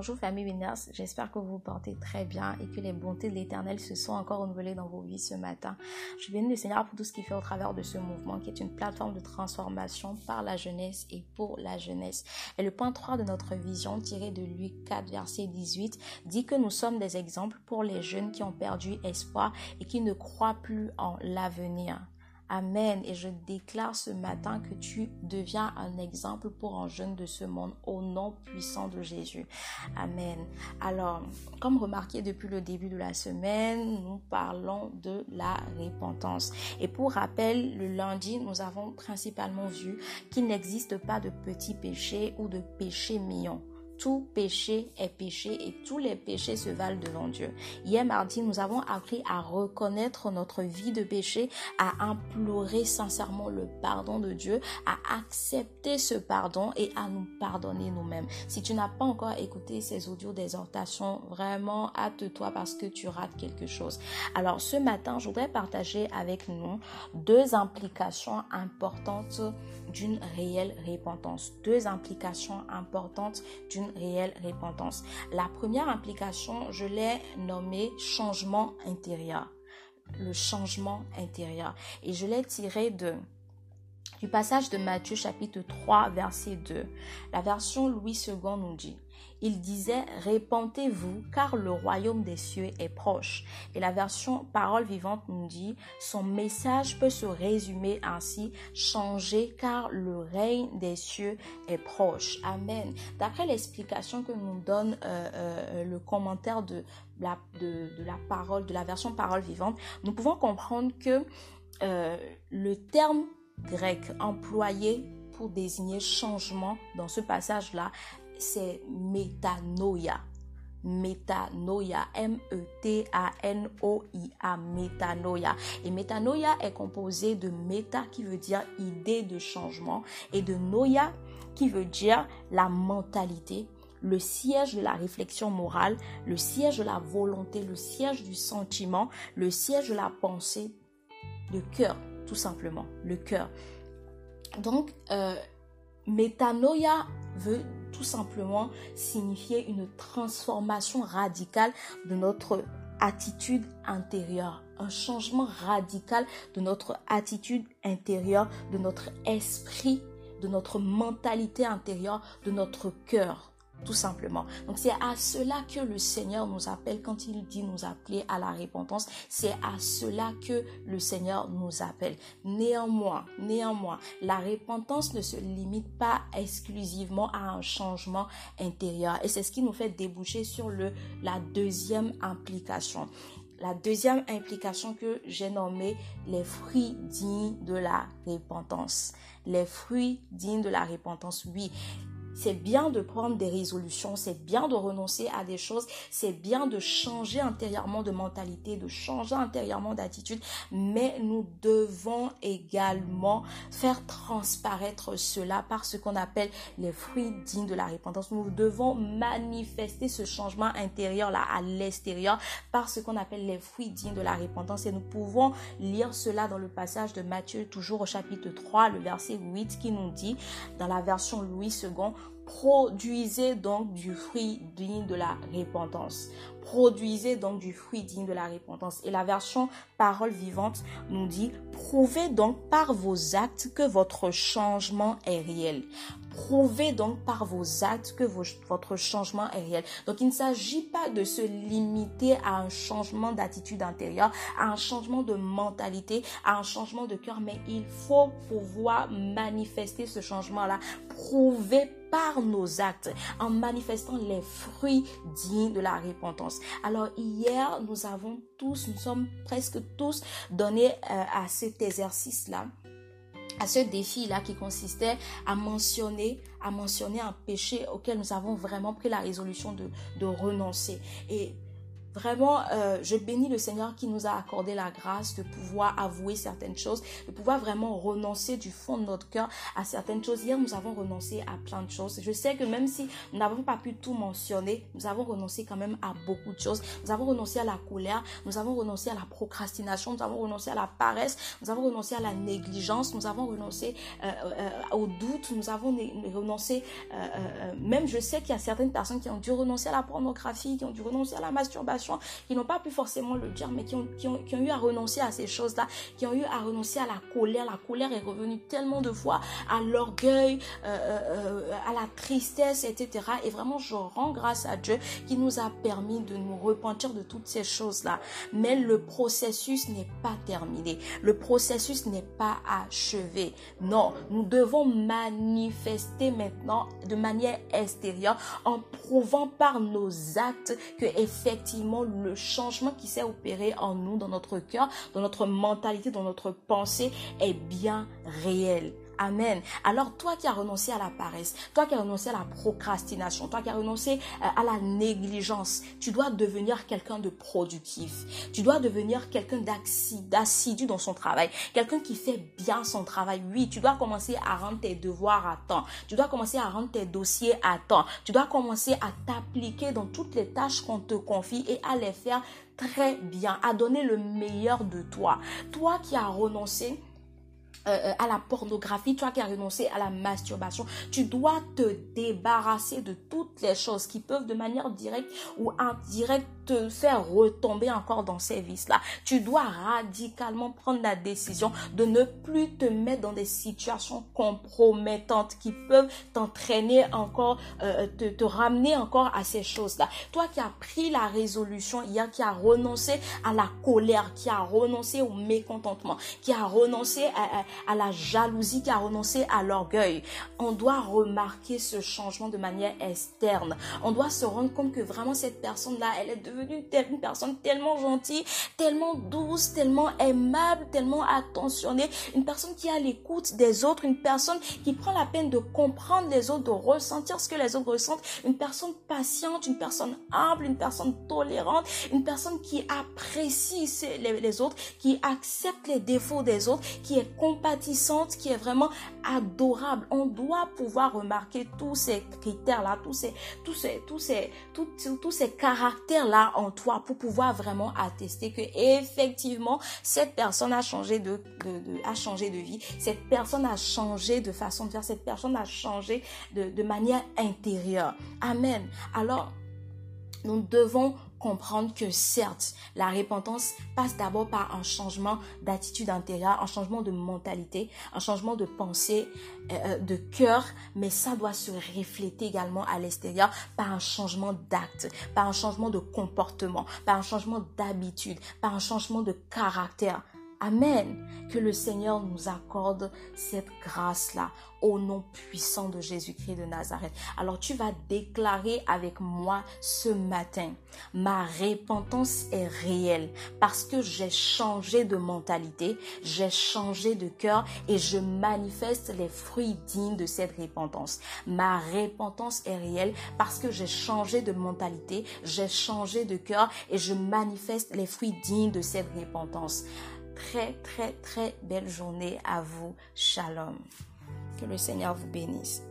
Bonjour famille Winners, j'espère que vous vous portez très bien et que les bontés de l'Éternel se sont encore renouvelées dans vos vies ce matin. Je bénis le Seigneur pour tout ce qu'il fait au travers de ce mouvement qui est une plateforme de transformation par la jeunesse et pour la jeunesse. Et le point 3 de notre vision tiré de Luc 4 verset 18 dit que nous sommes des exemples pour les jeunes qui ont perdu espoir et qui ne croient plus en l'avenir. Amen. Et je déclare ce matin que tu deviens un exemple pour un jeune de ce monde au nom puissant de Jésus. Amen. Alors, comme remarqué depuis le début de la semaine, nous parlons de la repentance. Et pour rappel, le lundi, nous avons principalement vu qu'il n'existe pas de petits péchés ou de péchés mignons tout péché est péché et tous les péchés se valent devant Dieu. Hier mardi, nous avons appris à reconnaître notre vie de péché, à implorer sincèrement le pardon de Dieu, à accepter ce pardon et à nous pardonner nous-mêmes. Si tu n'as pas encore écouté ces audios d'exhortation, vraiment hâte-toi parce que tu rates quelque chose. Alors ce matin, je voudrais partager avec nous deux implications importantes d'une réelle repentance. Deux implications importantes d'une réelle repentance. La première implication, je l'ai nommée changement intérieur. Le changement intérieur. Et je l'ai tiré de du passage de Matthieu chapitre 3 verset 2. La version Louis II nous dit il disait Répentez-vous, car le royaume des cieux est proche. Et la version Parole vivante nous dit Son message peut se résumer ainsi Changez, car le règne des cieux est proche. Amen. D'après l'explication que nous donne euh, euh, le commentaire de la, parole, de la version Parole vivante, nous pouvons comprendre que euh, le terme grec employé pour désigner changement dans ce passage-là c'est métanoïa. Métanoïa, M-E-T-A-N-O-I-A, métanoïa. Et métanoïa est composé de méta qui veut dire idée de changement et de noia qui veut dire la mentalité, le siège de la réflexion morale, le siège de la volonté, le siège du sentiment, le siège de la pensée, le cœur, tout simplement, le cœur. Donc, euh, métanoïa veut tout simplement signifier une transformation radicale de notre attitude intérieure, un changement radical de notre attitude intérieure, de notre esprit, de notre mentalité intérieure, de notre cœur tout simplement. Donc c'est à cela que le Seigneur nous appelle quand il dit nous appeler à la repentance. C'est à cela que le Seigneur nous appelle. Néanmoins, néanmoins, la repentance ne se limite pas exclusivement à un changement intérieur. Et c'est ce qui nous fait déboucher sur le, la deuxième implication. La deuxième implication que j'ai nommée les fruits dignes de la repentance. Les fruits dignes de la repentance. Oui, c'est bien de prendre des résolutions, c'est bien de renoncer à des choses, c'est bien de changer intérieurement de mentalité, de changer intérieurement d'attitude, mais nous devons également faire transparaître cela par ce qu'on appelle les fruits dignes de la repentance. Nous devons manifester ce changement intérieur-là à l'extérieur par ce qu'on appelle les fruits dignes de la repentance. Et nous pouvons lire cela dans le passage de Matthieu, toujours au chapitre 3, le verset 8, qui nous dit, dans la version Louis II, Produisez donc du fruit digne de la repentance. Produisez donc du fruit digne de la repentance. Et la version parole vivante nous dit, prouvez donc par vos actes que votre changement est réel. Prouvez donc par vos actes que votre changement est réel. Donc il ne s'agit pas de se limiter à un changement d'attitude intérieure, à un changement de mentalité, à un changement de cœur, mais il faut pouvoir manifester ce changement-là. Prouver par nos actes, en manifestant les fruits dignes de la repentance. Alors hier, nous avons tous, nous sommes presque tous donnés euh, à cet exercice-là à ce défi-là qui consistait à mentionner, à mentionner un péché auquel nous avons vraiment pris la résolution de, de renoncer. Vraiment, euh, je bénis le Seigneur qui nous a accordé la grâce de pouvoir avouer certaines choses, de pouvoir vraiment renoncer du fond de notre cœur à certaines choses. Hier, nous avons renoncé à plein de choses. Je sais que même si nous n'avons pas pu tout mentionner, nous avons renoncé quand même à beaucoup de choses. Nous avons renoncé à la colère, nous avons renoncé à la procrastination, nous avons renoncé à la paresse, nous avons renoncé à la négligence, nous avons renoncé euh, euh, au doute, nous avons renoncé, même je sais qu'il y a certaines personnes qui ont dû renoncer à la pornographie, qui ont dû renoncer à la masturbation qui n'ont pas pu forcément le dire, mais qui ont, qui ont, eu à renoncer à ces choses-là, qui ont eu à renoncer à la colère. La colère est revenue tellement de fois à l'orgueil, euh, euh, à la tristesse, etc. Et vraiment, je rends grâce à Dieu qui nous a permis de nous repentir de toutes ces choses-là. Mais le processus n'est pas terminé. Le processus n'est pas achevé. Non, nous devons manifester maintenant de manière extérieure en prouvant par nos actes que effectivement le changement qui s'est opéré en nous, dans notre cœur, dans notre mentalité, dans notre pensée est bien réel. Amen. Alors toi qui as renoncé à la paresse, toi qui as renoncé à la procrastination, toi qui as renoncé euh, à la négligence, tu dois devenir quelqu'un de productif. Tu dois devenir quelqu'un d'assidu dans son travail, quelqu'un qui fait bien son travail. Oui, tu dois commencer à rendre tes devoirs à temps. Tu dois commencer à rendre tes dossiers à temps. Tu dois commencer à t'appliquer dans toutes les tâches qu'on te confie et à les faire très bien, à donner le meilleur de toi. Toi qui as renoncé euh, euh, à la pornographie, toi qui as renoncé à la masturbation, tu dois te débarrasser de toutes les choses qui peuvent de manière directe ou indirecte te faire retomber encore dans ces vices-là. Tu dois radicalement prendre la décision de ne plus te mettre dans des situations compromettantes qui peuvent t'entraîner encore, euh, te, ramener encore à ces choses-là. Toi qui as pris la résolution hier, qui a renoncé à la colère, qui a renoncé au mécontentement, qui a renoncé à, à la jalousie, qui a renoncé à l'orgueil. On doit remarquer ce changement de manière externe. On doit se rendre compte que vraiment cette personne-là, elle est devenue une personne tellement gentille, tellement douce, tellement aimable, tellement attentionnée, une personne qui a l'écoute des autres, une personne qui prend la peine de comprendre les autres, de ressentir ce que les autres ressentent, une personne patiente, une personne humble, une personne tolérante, une personne qui apprécie les, autres, qui accepte les défauts des autres, qui est compatissante, qui est vraiment adorable. On doit pouvoir remarquer tous ces critères-là, tous ces, tous ces, tous ces, tous ces caractères-là en toi pour pouvoir vraiment attester que effectivement cette personne a changé de, a changé de vie. Cette personne a changé de façon de faire. Cette personne a changé de manière intérieure. Amen. Alors, nous devons comprendre que certes, la repentance passe d'abord par un changement d'attitude intérieure, un changement de mentalité, un changement de pensée, euh, euh, de cœur, mais ça doit se refléter également à l'extérieur par un changement d'acte, par un changement de comportement, par un changement d'habitude, par un changement de caractère. Amen. Que le Seigneur nous accorde cette grâce-là au nom puissant de Jésus-Christ de Nazareth. Alors tu vas déclarer avec moi ce matin, ma repentance est réelle parce que j'ai changé de mentalité, j'ai changé de cœur et je manifeste les fruits dignes de cette repentance. Ma repentance est réelle parce que j'ai changé de mentalité, j'ai changé de cœur et je manifeste les fruits dignes de cette repentance très, très, très belle journée à vous. Shalom. Que le Seigneur vous bénisse.